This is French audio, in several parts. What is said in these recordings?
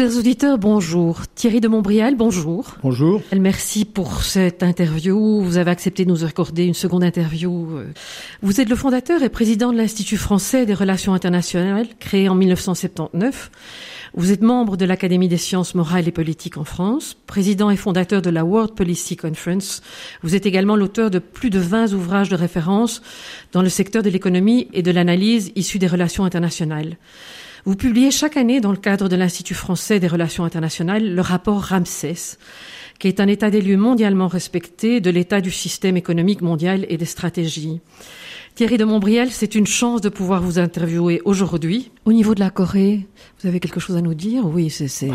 Chers auditeurs, bonjour. Thierry de Montbrial, bonjour. Bonjour. Merci pour cette interview. Vous avez accepté de nous accorder une seconde interview. Vous êtes le fondateur et président de l'Institut français des relations internationales, créé en 1979. Vous êtes membre de l'Académie des sciences morales et politiques en France, président et fondateur de la World Policy Conference. Vous êtes également l'auteur de plus de 20 ouvrages de référence dans le secteur de l'économie et de l'analyse issus des relations internationales. Vous publiez chaque année dans le cadre de l'Institut français des relations internationales le rapport Ramsès, qui est un état des lieux mondialement respecté de l'état du système économique mondial et des stratégies. Thierry de Montbriel, c'est une chance de pouvoir vous interviewer aujourd'hui. Au niveau de la Corée, vous avez quelque chose à nous dire? Oui, c'est...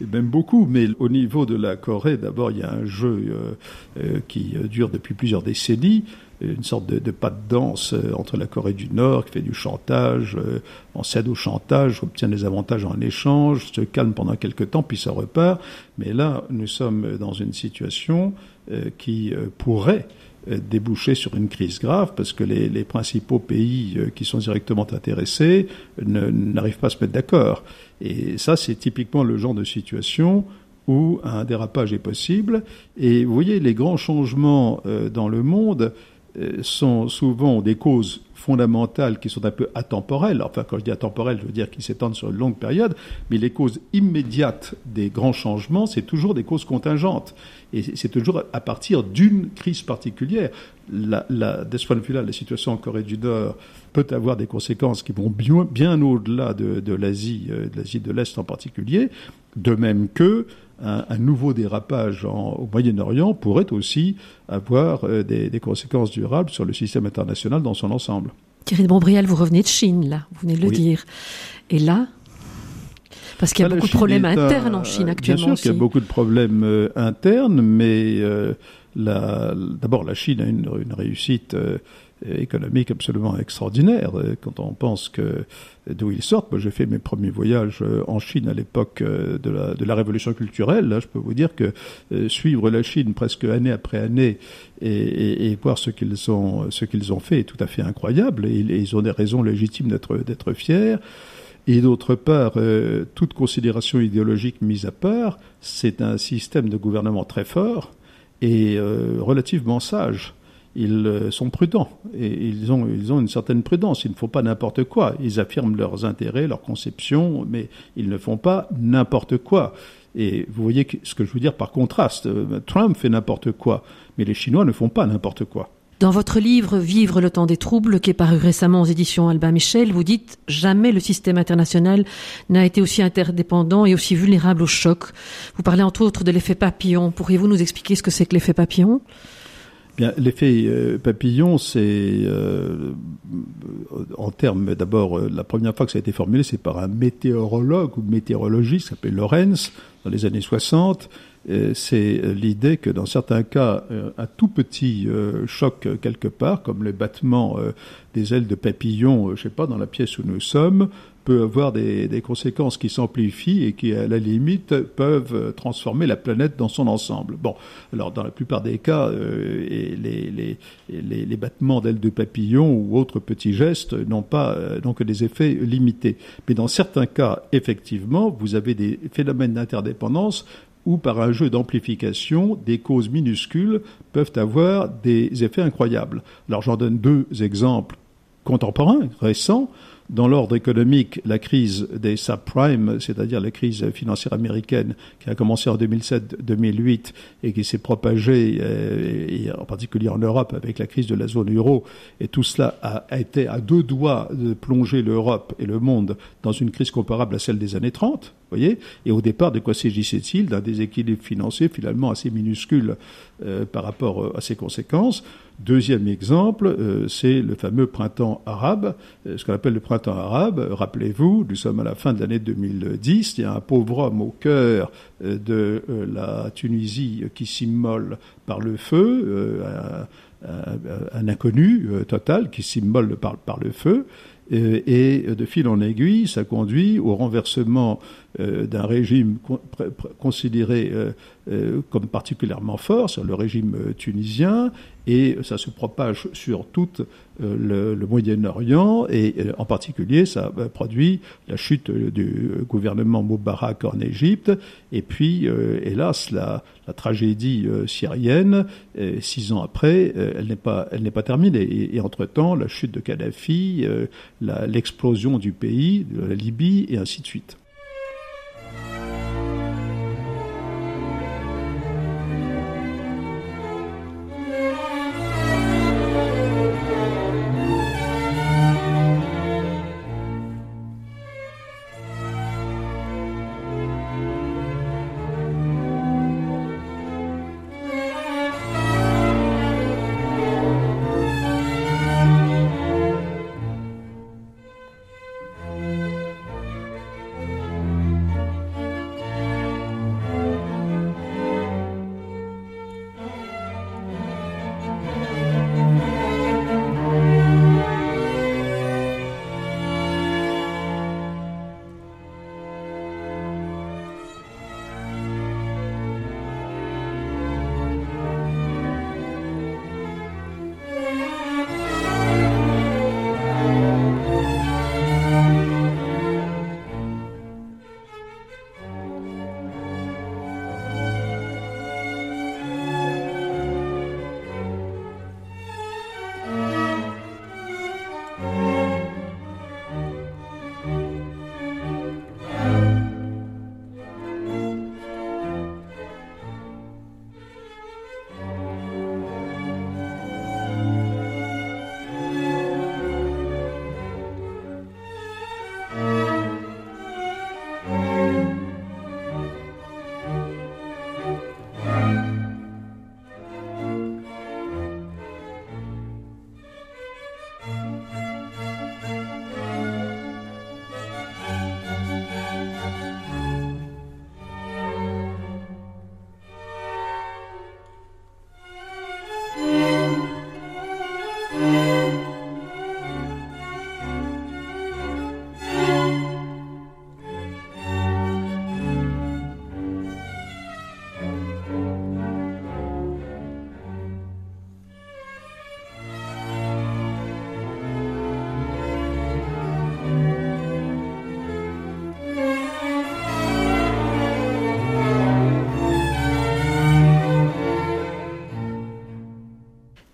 Même beaucoup, mais au niveau de la Corée, d'abord, il y a un jeu euh, euh, qui dure depuis plusieurs décennies, une sorte de, pas de danse euh, entre la Corée du Nord qui fait du chantage, en cède au chantage, obtient des avantages en échange, se calme pendant quelques temps, puis ça repart. Mais là, nous sommes dans une situation qui pourrait euh, déboucher sur une crise grave parce que les, les principaux pays euh, qui sont directement intéressés n'arrivent pas à se mettre d'accord. Et ça, c'est typiquement le genre de situation où un dérapage est possible. Et vous voyez, les grands changements euh, dans le monde sont souvent des causes fondamentales qui sont un peu atemporelles. Enfin, quand je dis atemporelles, je veux dire qui s'étendent sur une longue période, mais les causes immédiates des grands changements, c'est toujours des causes contingentes. Et c'est toujours à partir d'une crise particulière. La, la, de ce point de vue-là, la situation en Corée du Nord peut avoir des conséquences qui vont bien, bien au-delà de, de l'Asie, euh, de l'Asie de l'Est en particulier, de même que un, un nouveau dérapage en, au Moyen-Orient pourrait aussi avoir euh, des, des, conséquences durables sur le système international dans son ensemble. Thierry de Montbrial, vous revenez de Chine, là, vous venez de le oui. dire. Et là, parce qu'il y a La beaucoup de problèmes internes en Chine actuellement Bien sûr qu'il y a beaucoup de problèmes euh, internes, mais euh, d'abord la Chine a une, une réussite euh, économique absolument extraordinaire. Euh, Quand on pense que d'où ils sortent, moi j'ai fait mes premiers voyages euh, en Chine à l'époque euh, de la, révolution culturelle. Je peux vous dire que euh, suivre la Chine presque année après année et, voir ce qu'ils ont, fait est tout à fait incroyable. Et, ils- ont des raisons légitimes d'être fiers. Et d'autre part, euh, toute considération idéologique mise à part, c'est un système de gouvernement très fort et euh, relativement sage. Ils euh, sont prudents et ils ont, ils une certaine prudence. Il ne faut pas n'importe quoi. Ils affirment leurs intérêts, leurs conceptions, mais ils ne font pas n'importe quoi. Et vous voyez ce que je veux dire par contraste. Euh, Trump fait n'importe quoi, mais les Chinois ne font pas n'importe quoi. Dans votre livre Vivre le temps des troubles, qui est paru récemment aux éditions Albin Michel, vous dites jamais le système international n'a été aussi interdépendant et aussi vulnérable au choc. Vous parlez entre autres de l'effet papillon. Pourriez-vous nous expliquer ce que c'est que l'effet papillon? Bien, l'effet euh, papillon, c'est euh, en termes d'abord, euh, la première fois que ça a été formulé, c'est par un météorologue ou météorologiste s'appelle Lorenz dans les années 60. Euh, c'est l'idée que dans certains cas, un tout petit choc quelque part, comme le battement des ailes de papillon, je sais pas, dans la pièce où nous sommes, peut avoir des, des conséquences qui s'amplifient et qui, à la limite, peuvent euh, transformer la planète dans son ensemble. Bon, alors dans la plupart des cas, euh, les, les, les, battements d'ailes de papillon ou autres petits gestes n'ont pas euh, que des effets limités. Mais dans certains cas, effectivement, vous avez des phénomènes d'interdépendance où par un jeu d'amplification, des causes minuscules peuvent avoir des effets incroyables. Alors j'en donne deux exemples contemporains, récents. Dans l'ordre économique, la crise des subprimes, c'est-à-dire la crise financière américaine qui a commencé en 2007-2008 et qui s'est propagée, euh, en particulier en Europe avec la crise de la zone euro, et tout cela a, a été à deux doigts de plonger l'Europe et le monde dans une crise comparable à celle des années 30. Et au départ, de quoi s'agissait-il D'un déséquilibre financier finalement assez minuscule euh, par rapport euh, à ses conséquences. Deuxième exemple, euh, c'est le fameux printemps arabe, ce qu'on appelle le printemps arabe. Rappelez-vous, nous sommes à la fin de l'année 2010, il y a un pauvre homme au cœur de la Tunisie qui s'immole par le feu, un, inconnu total qui s'immole par, le feu. Et de fil en aiguille, ça conduit au renversement d'un régime con considéré euh, comme particulièrement fort sur le régime tunisien et ça se propage sur tout le, Moyen-Orient et en particulier ça produit la chute du gouvernement Moubarak en Égypte et puis hélas la, tragédie syrienne six ans après elle n'est pas pas terminée. Et, et entre-temps la chute de Kadhafi l'explosion du pays de la Libye et ainsi de suite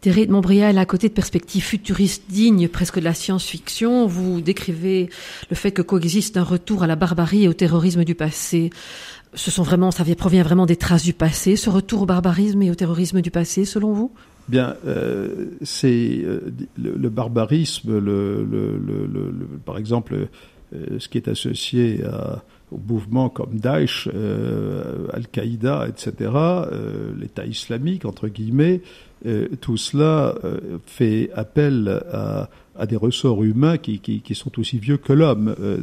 Thierry de Montbrial, à côté de perspectives futuristes dignes presque de la science-fiction, vous décrivez le fait que coexiste un retour à la barbarie et au terrorisme du passé. Ce sont vraiment, ça provient vraiment des traces du passé, ce retour au barbarisme et au terrorisme du passé, selon vous? Bien, euh, c'est euh, le, le, barbarisme, le, le, par exemple, euh, ce qui est associé à, au mouvement comme Daesh, euh, Al-Qaïda, etc., euh, l'État islamique, entre guillemets, tout cela euh, fait appel à, des ressorts humains qui, qui, sont aussi vieux que l'homme, euh,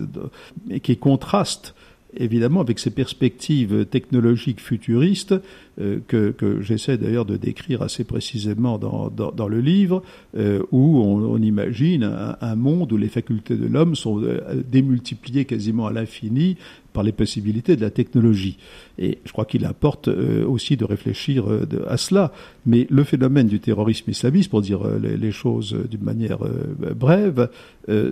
et qui contrastent évidemment avec ces perspectives technologiques futuristes euh, que, que j'essaie d'ailleurs de décrire assez précisément dans, dans, le livre, euh, où on, imagine un, monde où les facultés de l'homme sont démultipliées quasiment à l'infini par les possibilités de la technologie. Et je crois qu'il importe euh, aussi de réfléchir euh, à cela. Mais le phénomène du terrorisme islamiste, pour dire euh, les, choses d'une manière brève,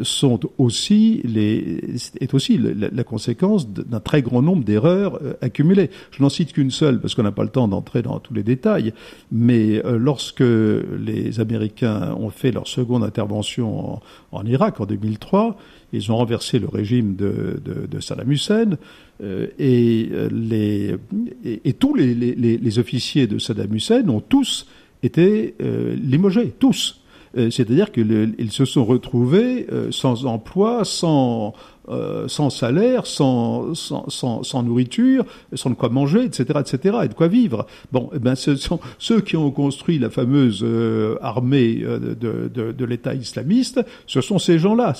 sont aussi les, est aussi la, la conséquence d'un très grand nombre d'erreurs accumulées. Je n'en cite qu'une seule parce qu'on n'a pas le temps d'entrer dans tous les détails. Mais lorsque les Américains ont fait leur seconde intervention en, en Irak en 2003, ils ont renversé le régime de, Saddam Hussein euh, et, les, et, tous les, officiers de Saddam Hussein ont tous été euh, limogés, tous. Euh, C'est-à-dire qu'ils se sont retrouvés euh, sans emploi, sans euh, sans salaire, sans, sans, sans, sans, nourriture, sans de quoi manger, etc., etc., et de quoi vivre. Bon, eh ben, ceux qui ont construit la fameuse euh, armée euh, de, de, l'État islamiste, ce sont ces gens-là.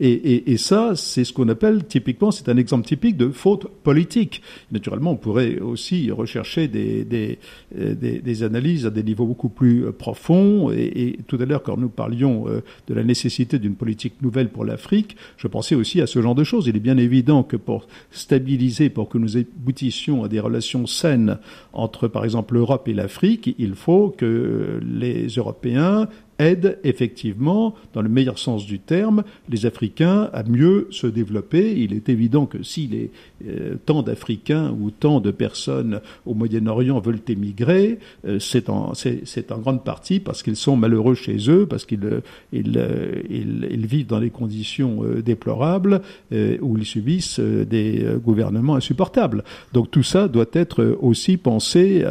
Et, et, et, ça, c'est ce qu'on appelle typiquement, c'est un exemple typique de faute politique. Naturellement, on pourrait aussi rechercher des, des, des, analyses à des niveaux beaucoup plus profonds. Et tout à l'heure, quand nous parlions de la nécessité d'une politique nouvelle pour l'Afrique, je pensais aussi à ce Il est bien évident que pour stabiliser, pour que nous aboutissions à des relations saines entre, par exemple, l'Europe et l'Afrique, il faut que les Européens aide effectivement, dans le meilleur sens du terme, les Africains à mieux se développer. Il est évident que si les, euh, tant d'Africains ou tant de personnes au Moyen-Orient veulent émigrer, euh, c'est en, en, grande partie parce qu'ils sont malheureux chez eux, parce qu'ils euh, ils, ils, vivent dans des conditions déplorables où ils subissent des gouvernements insupportables. Donc tout ça doit être aussi pensé,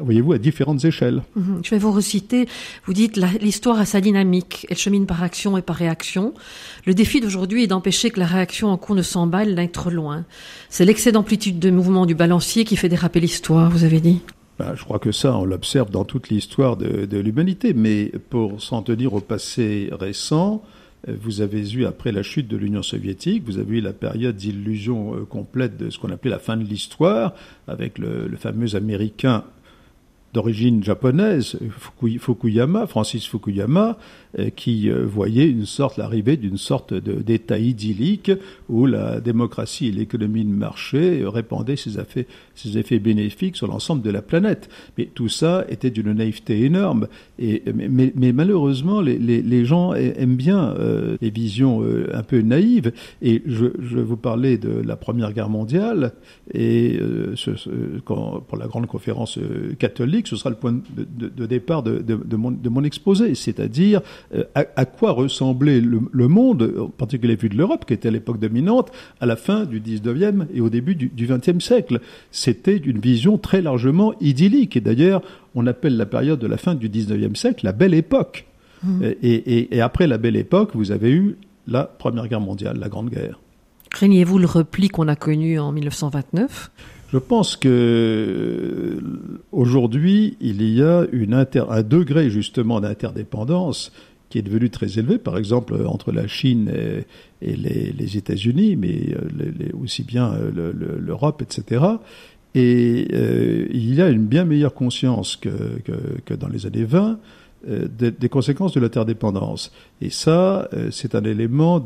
voyez-vous, à différentes échelles. Mhm. Je vais vous reciter. Vous dites l'histoire a sa dynamique. Elle chemine par action et par réaction. Le défi d'aujourd'hui est d'empêcher que la réaction en cours ne s'emballe, d'être trop loin. C'est l'excès d'amplitude de mouvement du balancier qui fait déraper l'histoire, vous avez dit. Ben, je crois que ça, on l'observe dans toute l'histoire de, l'humanité. Mais pour s'en tenir au passé récent, euh, vous avez eu, après la chute de l'Union soviétique, vous avez eu la période d'illusion euh, complète de ce qu'on appelait la fin de l'histoire, avec le fameux Américain d'origine japonaise, Fukuyama, Francis Fukuyama, euh, qui euh, voyait une sorte, l'arrivée d'une sorte d'état idyllique où la démocratie et l'économie de marché répandaient ses effets, ses effets bénéfiques sur l'ensemble de la planète. Mais tout ça était d'une naïveté énorme. Et, mais, malheureusement, les, gens aiment bien euh, les visions un peu naïves. Et je, je vous parlais de la Première Guerre mondiale et pour la grande conférence catholique, ce sera le point de, de, de départ de, de, mon, de mon exposé, c'est-à-dire euh, à, quoi ressemblait le, monde, en particulier vu de l'Europe, qui était à l'époque dominante, à la fin du 19e et au début du, du 20e siècle. C'était une vision très largement idyllique. Et d'ailleurs, on appelle la période de la fin du 19e siècle la belle époque. Mmh. Et, et, et après la belle époque, vous avez eu la Première Guerre mondiale, la Grande Guerre. Craignez-vous le repli qu'on a connu en 1929 je pense que euh, aujourd'hui, il y a un degré justement d'interdépendance qui est devenu très élevé, par exemple entre la Chine et, les, États-Unis, mais euh, aussi bien euh, l'Europe, etc. Et il y a une bien meilleure conscience que, dans les années 20 euh, des, conséquences de l'interdépendance. Et ça, c'est un élément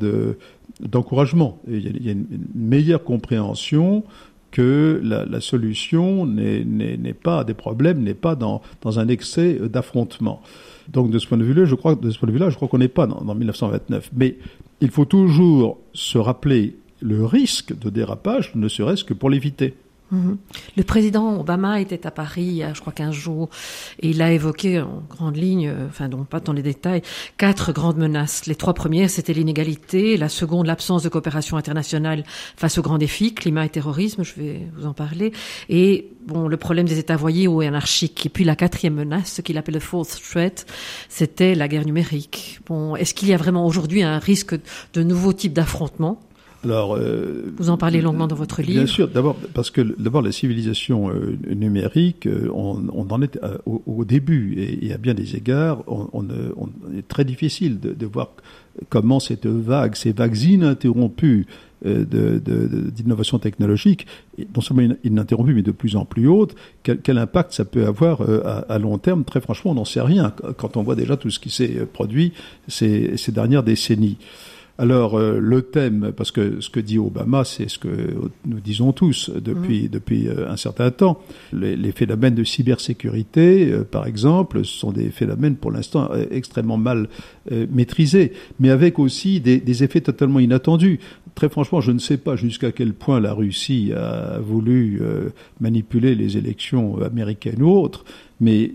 d'encouragement. il, y a une meilleure compréhension que la, la solution n'est pas des problèmes, n'est pas dans, dans un excès d'affrontement. Donc de ce point de vue-là, je crois, de ce point de vue-là, je crois qu'on n'est pas dans, dans 1929. Mais il faut toujours se rappeler le risque de dérapage, ne serait-ce que pour l'éviter. Mhm. Le président Obama était à Paris il y a, je crois, 15 jours, et il a évoqué en grande ligne, euh, enfin, donc pas dans les détails, quatre grandes menaces. Les trois premières, c'était l'inégalité, la seconde, l'absence de coopération internationale face aux grands défis, climat et terrorisme, je vais vous en parler, et bon, le problème des États voyés ou anarchiques. Et puis la quatrième menace, ce qu'il appelle le fourth threat, c'était la guerre numérique. Bon, est-ce qu'il y a vraiment aujourd'hui un risque de nouveaux types d'affrontements? Alors, euh, vous en parlez longuement dans votre livre. Bien sûr, d'abord parce que d'abord la civilisation euh, numérique, euh, on, on, en est euh, au, au, début et, et, à bien des égards, on, on, on est très difficile de, de, voir comment cette vague, ces vagues ininterrompues d'innovation de, de, technologique, non seulement ininterrompue mais de plus en plus haute, quel, quel impact ça peut avoir à, à, long terme? Très franchement, on n'en sait rien quand on voit déjà tout ce qui s'est produit ces, ces dernières décennies. Alors euh, le thème, parce que ce que dit Obama, c'est ce que nous disons tous depuis, mmh. depuis euh, un certain temps. Les, les, phénomènes de cybersécurité, euh, par exemple, ce sont des phénomènes pour l'instant euh, extrêmement mal euh, maîtrisés, mais avec aussi des, des, effets totalement inattendus. Très franchement, je ne sais pas jusqu'à quel point la Russie a voulu manipuler les élections américaines ou autres, mais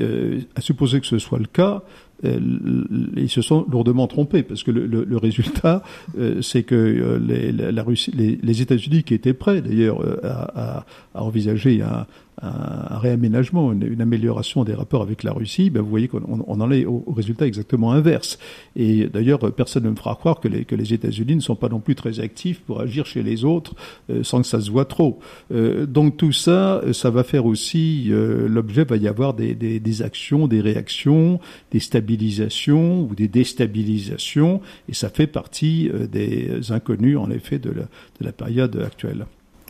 à supposer que ce soit le cas, ils se sont lourdement trompés parce que le, résultat, euh, c'est que euh, les, la Russie, les, États-Unis qui étaient prêts d'ailleurs à, à, à, envisager un, un réaménagement, une, une, amélioration des rapports avec la Russie, ben vous voyez qu'on on en est au, au, résultat exactement inverse. Et d'ailleurs, personne ne me fera croire que les, que les États-Unis ne sont pas non plus très actifs pour agir chez les autres euh, sans que ça se voit trop. Euh, donc tout ça, ça va faire aussi euh, l'objet, va y avoir des, des, des, actions, des réactions, des stabilisations ou des déstabilisations, et ça fait partie euh, des inconnus en effet de la, de la période actuelle.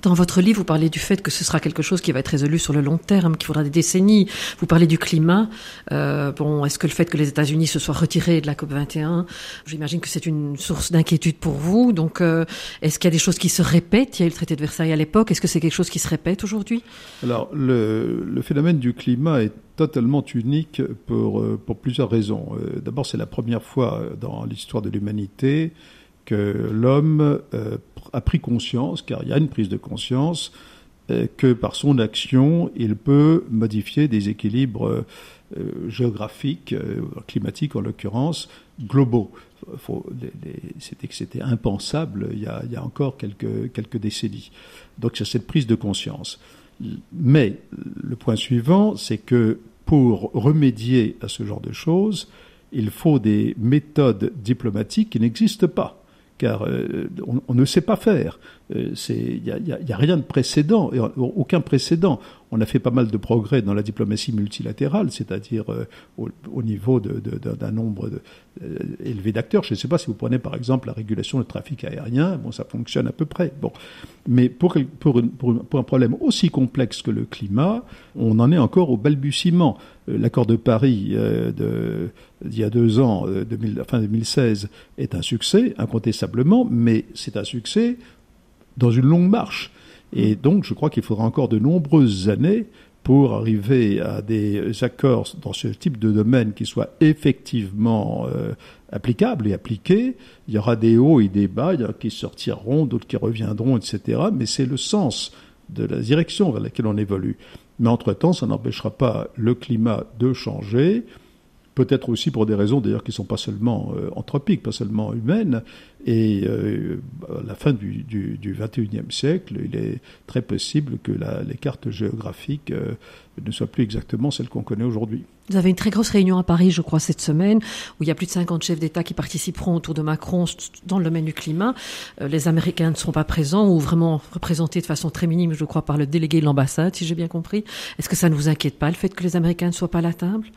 Dans votre livre, vous parlez du fait que ce sera quelque chose qui va être résolu sur le long terme, qu'il faudra des décennies. Vous parlez du climat. Euh, bon, est-ce que le fait que les États-Unis se soient retirés de la COP 21, j'imagine que c'est une source d'inquiétude pour vous. Donc, euh, est-ce qu'il y a des choses qui se répètent? Il y a eu le traité de Versailles à l'époque. Est-ce que c'est quelque chose qui se répète aujourd'hui? Alors, le, le, phénomène du climat est totalement unique pour, euh, pour plusieurs raisons. D'abord, c'est la première fois dans l'histoire de l'humanité que l'homme euh, a pris conscience, car il y a une prise de conscience, euh, que par son action, il peut modifier des équilibres euh, géographiques, climatiques en l'occurrence, globaux. C'était impensable il y, a, il y, a, encore quelques décennies. Donc c'est cette prise de conscience. Mais le point suivant, c'est que pour remédier à ce genre de choses, il faut des méthodes diplomatiques qui n'existent pas car euh, on, ne sait pas faire. Il euh, n'y a, rien de précédent, aucun précédent. On a fait pas mal de progrès dans la diplomatie multilatérale, c'est-à-dire euh, au, niveau d'un nombre élevé d'acteurs. Je ne sais pas si vous prenez par exemple la régulation du trafic aérien, bon, ça fonctionne à peu près. Bon, mais pour, un problème aussi complexe que le climat, on en est encore au balbutiement. L'accord de Paris d'il y a deux ans, fin 2016, est un succès, incontestablement, mais c'est un succès dans une longue marche. Et donc, je crois qu'il faudra encore de nombreuses années pour arriver à des accords dans ce type de domaine qui soient effectivement euh, applicables et appliqués. Il y aura des hauts et des bas, il y en a qui sortiront, d'autres qui reviendront, etc. Mais c'est le sens de la direction vers laquelle on évolue. Mais entre-temps, ça n'empêchera pas le climat de changer, peut-être aussi pour des raisons d'ailleurs qui ne sont pas seulement euh, anthropiques, pas seulement humaines. Et euh, à la fin du, du, du, 21e siècle, il est très possible que la, les cartes géographiques euh, ne soient plus exactement celles qu'on connaît aujourd'hui. Vous avez une très grosse réunion à Paris, je crois, cette semaine, où il y a plus de 50 chefs d'État qui participeront autour de Macron dans le domaine du climat. Euh, les Américains ne seront pas présents ou vraiment représentés de façon très minime, je crois, par le délégué de l'ambassade, si j'ai bien compris. Est-ce que ça ne vous inquiète pas, le fait que les Américains ne soient pas à la table?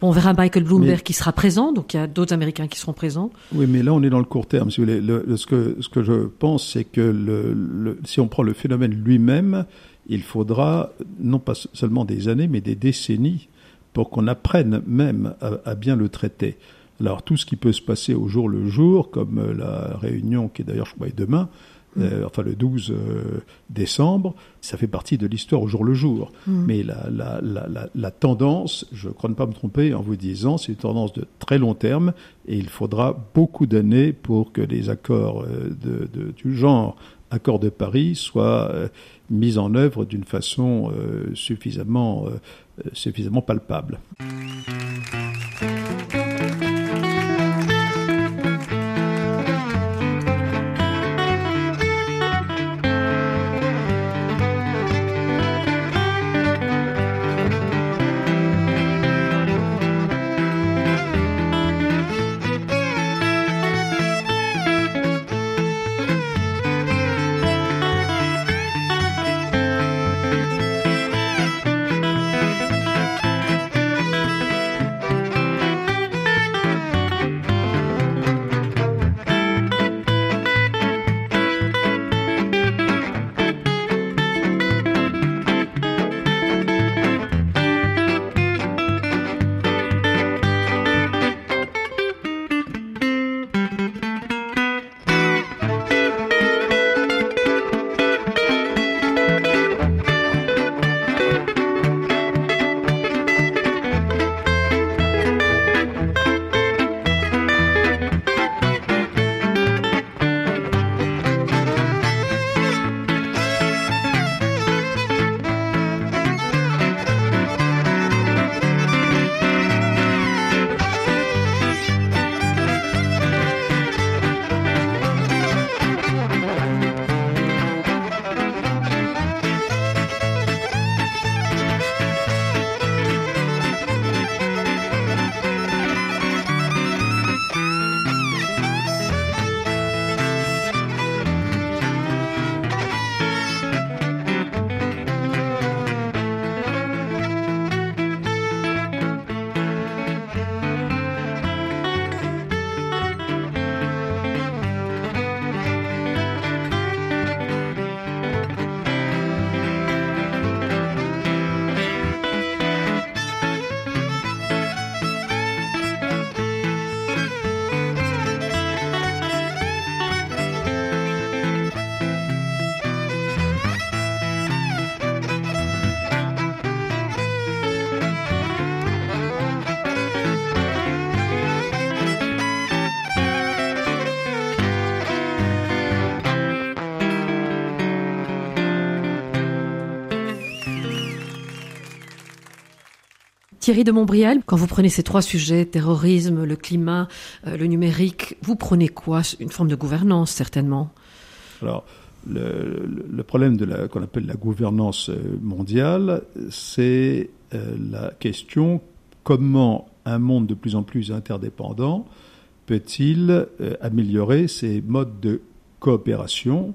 Bon, On verra Michael Bloomberg qui sera présent, donc il y a d'autres Américains qui seront présents. Oui, mais là, on est dans le court terme. Si vous voulez. Le, ce, que, ce que je pense, c'est que le, le, si on prend le phénomène lui-même, il faudra non pas seulement des années, mais des décennies pour qu'on apprenne même à, bien le traiter. Alors tout ce qui peut se passer au jour le jour, comme euh, la réunion qui est d'ailleurs, je crois, demain. Euh, enfin le 12 euh, décembre, ça fait partie de l'histoire au jour le jour. Mm. Mais la, la, la, la, tendance, je crois ne pas me tromper en vous disant, c'est une tendance de très long terme et il faudra beaucoup d'années pour que les accords de, de, du genre accord de Paris soient mis en œuvre d'une façon suffisamment suffisamment palpable. Thierry de Montbrial, quand vous prenez ces trois sujets, terrorisme, le climat, euh, le numérique, vous prenez quoi? Une forme de gouvernance, certainement. Alors, le, problème de qu'on appelle la gouvernance mondiale, c'est la question comment un monde de plus en plus interdépendant peut-il euh, améliorer ses modes de coopération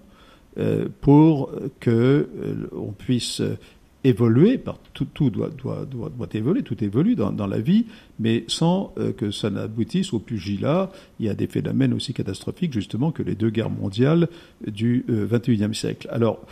euh, pour que euh, on puisse évoluer, tout, doit, évoluer, tout évolue dans, la vie, mais sans que ça n'aboutisse au pugilat. Il y a des phénomènes aussi catastrophiques, justement, que les deux guerres mondiales du XXIe siècle. Alors,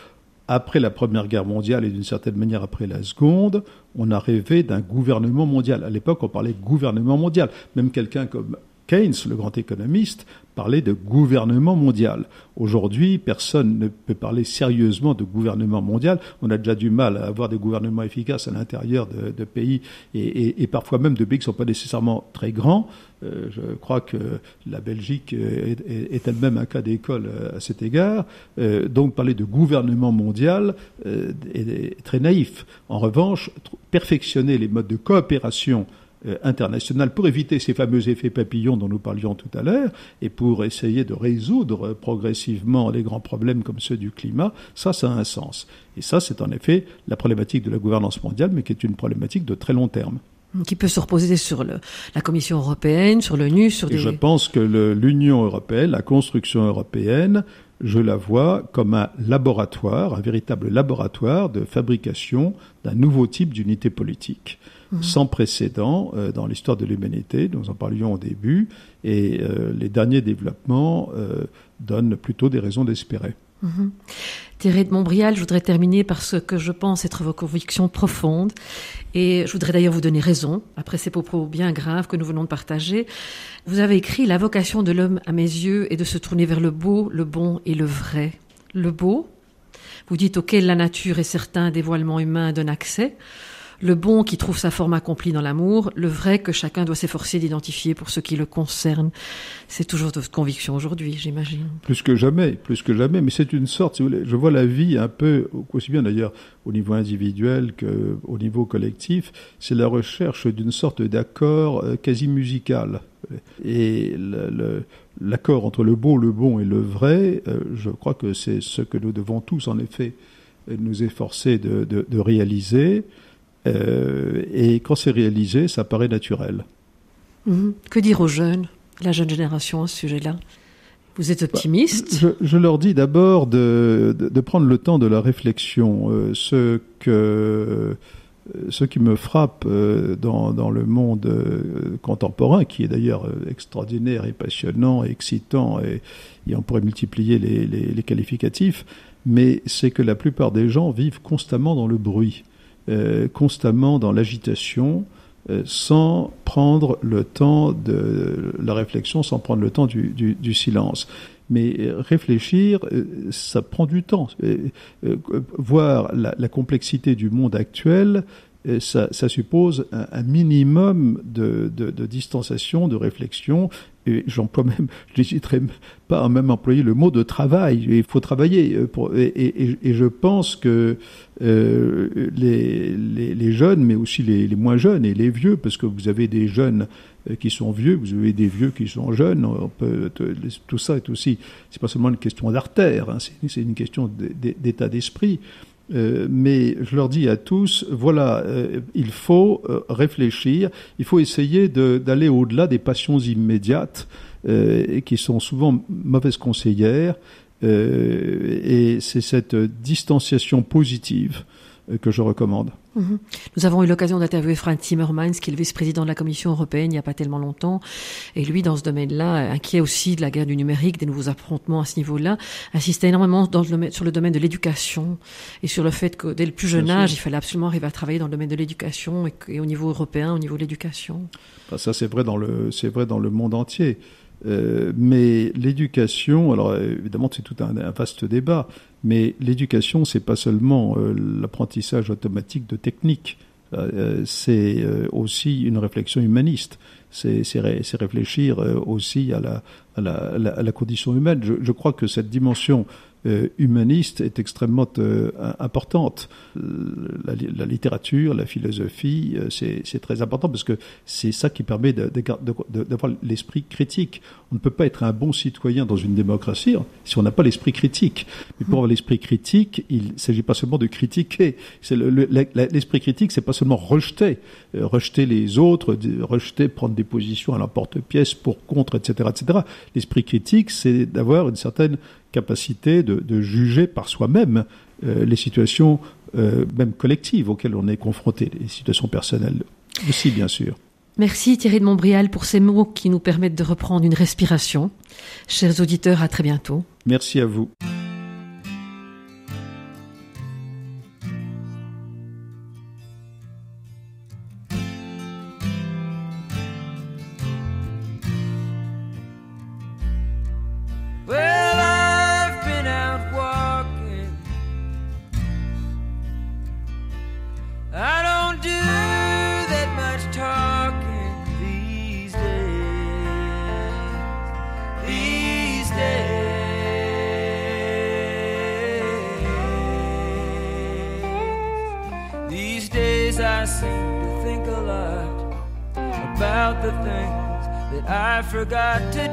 après la Première Guerre mondiale et d'une certaine manière après la Seconde, on a rêvé d'un gouvernement mondial. À l'époque, on parlait gouvernement mondial. Même quelqu'un comme Keynes, le grand économiste, parlait de gouvernement mondial. Aujourd'hui, personne ne peut parler sérieusement de gouvernement mondial. On a déjà du mal à avoir des gouvernements efficaces à l'intérieur de, pays et, parfois même de pays qui ne sont pas nécessairement très grands. Euh, je crois que la Belgique est, elle-même un cas d'école euh, à cet égard. Euh, donc parler de gouvernement mondial est très naïf. En revanche, perfectionner les modes de coopération euh, internationale pour éviter ces fameux effets papillons dont nous parlions tout à l'heure et pour essayer de résoudre progressivement les grands problèmes comme ceux du climat, ça, ça a un sens. Et ça, c'est en effet la problématique de la gouvernance mondiale, mais qui est une problématique de très long terme qui peut se reposer sur le, la Commission européenne, sur l'ONU, sur des... Je pense que l'Union européenne, la construction européenne, je la vois comme un laboratoire, un véritable laboratoire de fabrication d'un nouveau type d'unité politique. Mhm. sans précédent euh, dans l'histoire de l'humanité. Nous en parlions au début, et euh, les derniers développements euh, donnent plutôt des raisons d'espérer. Mhm. Thierry de Montbrial, je voudrais terminer par ce que je pense être vos convictions profondes. Et je voudrais d'ailleurs vous donner raison, après ces propos bien graves que nous venons de partager. Vous avez écrit La vocation de l'homme à mes yeux est de se tourner vers le beau, le bon et le vrai. Le beau, vous dites auquel la nature et certains dévoilements humains donnent accès le bon qui trouve sa forme accomplie dans l'amour, le vrai que chacun doit s'efforcer d'identifier pour ce qui le concerne. C'est toujours votre conviction aujourd'hui, j'imagine. Plus que jamais, plus que jamais, mais c'est une sorte, si vous voulez, je vois la vie un peu, aussi bien d'ailleurs au niveau individuel qu'au niveau collectif, c'est la recherche d'une sorte d'accord euh, quasi musical. Et l'accord entre le beau, le bon et le vrai, euh, je crois que c'est ce que nous devons tous, en effet, nous efforcer de, de réaliser. Euh, et quand c'est réalisé, ça paraît naturel. Mhm. Que dire aux jeunes, la jeune génération à ce sujet-là? Vous êtes bah, optimiste? je, leur dis d'abord de, de, prendre le temps de la réflexion. Euh, ce que euh, ce qui me frappe dans, dans le monde contemporain, qui est d'ailleurs extraordinaire et passionnant et excitant, et, et on pourrait multiplier les, les, les qualificatifs, mais c'est que la plupart des gens vivent constamment dans le bruit. Euh, constamment dans l'agitation, euh, sans prendre le temps de la réflexion, sans prendre le temps du, silence. Mais réfléchir, euh, ça prend du temps. voir la, la, complexité du monde actuel, ça, ça, suppose un, minimum de, de, de, distanciation, de réflexion, et j'emploie même, je n'hésiterai pas à même employer le mot de travail. Il faut travailler. Euh, pour, et, et, je pense que euh, les, les, jeunes, mais aussi les, moins jeunes et les vieux, parce que vous avez des jeunes euh, qui sont vieux, vous avez des vieux qui sont jeunes. Tout ça est aussi, c'est pas seulement une question d'artère, hein, c'est une question d'état d'esprit. Euh, mais je leur dis à tous, voilà, euh, il faut euh, réfléchir, il faut essayer d'aller au-delà des passions immédiates et qui sont souvent mauvaises conseillères. et c'est cette distanciation positive euh, que je recommande. Mhm. Nous avons eu l'occasion d'interviewer Frank Timmermans, qui est le vice-président de la Commission européenne il n'y a pas tellement longtemps. Et lui, dans ce domaine-là, inquiet aussi de la guerre du numérique, des nouveaux affrontements à ce niveau-là, insistait énormément dans le, sur le domaine de l'éducation et sur le fait que dès le plus jeune âge, il fallait absolument arriver à travailler dans le domaine de l'éducation et, au niveau européen, au niveau de l'éducation. Ah, ça, c'est vrai dans le, c'est vrai dans le monde entier. Euh, mais l'éducation, alors évidemment c'est tout un, un, vaste débat, mais l'éducation c'est pas seulement euh, l'apprentissage automatique de techniques, euh, c'est aussi une réflexion humaniste, c'est réfléchir aussi à la, à la, à la, condition humaine. Je, crois que cette dimension euh, humaniste est extrêmement euh, importante. La, la, littérature, la philosophie, euh, c'est très important parce que c'est ça qui permet d'avoir l'esprit critique. On ne peut pas être un bon citoyen dans une démocratie si on n'a pas l'esprit critique. Mais pour avoir l'esprit critique, il ne s'agit pas seulement de critiquer. L'esprit le, critique, c'est pas seulement rejeter, rejeter les autres, rejeter, prendre des positions à l'emporte-pièce pour, contre, etc., etc. L'esprit critique, c'est d'avoir une certaine capacité de, juger par soi-même euh, les situations, euh, même collectives, auxquelles on est confronté, les situations personnelles aussi, bien sûr. Merci Thierry de Montbrial pour ces mots qui nous permettent de reprendre une respiration. Chers auditeurs, à très bientôt. Merci à vous. Forgot to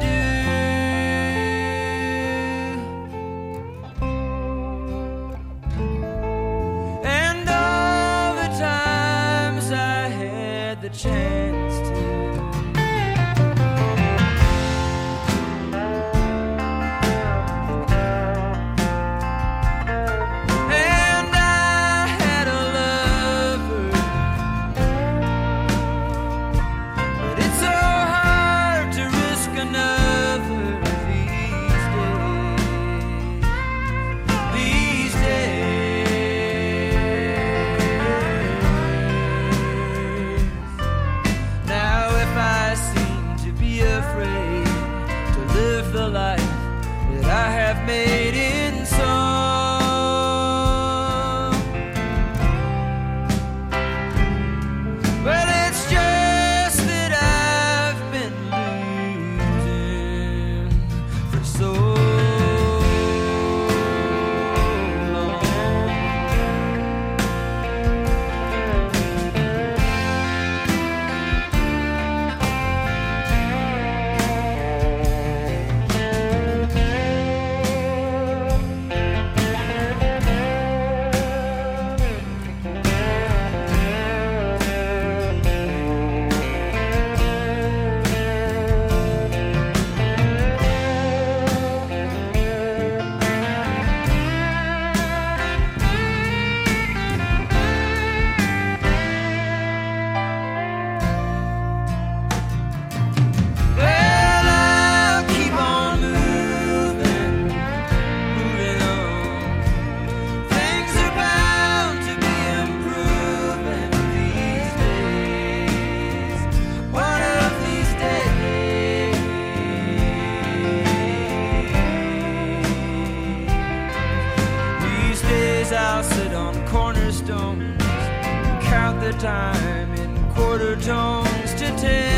Tones to tell.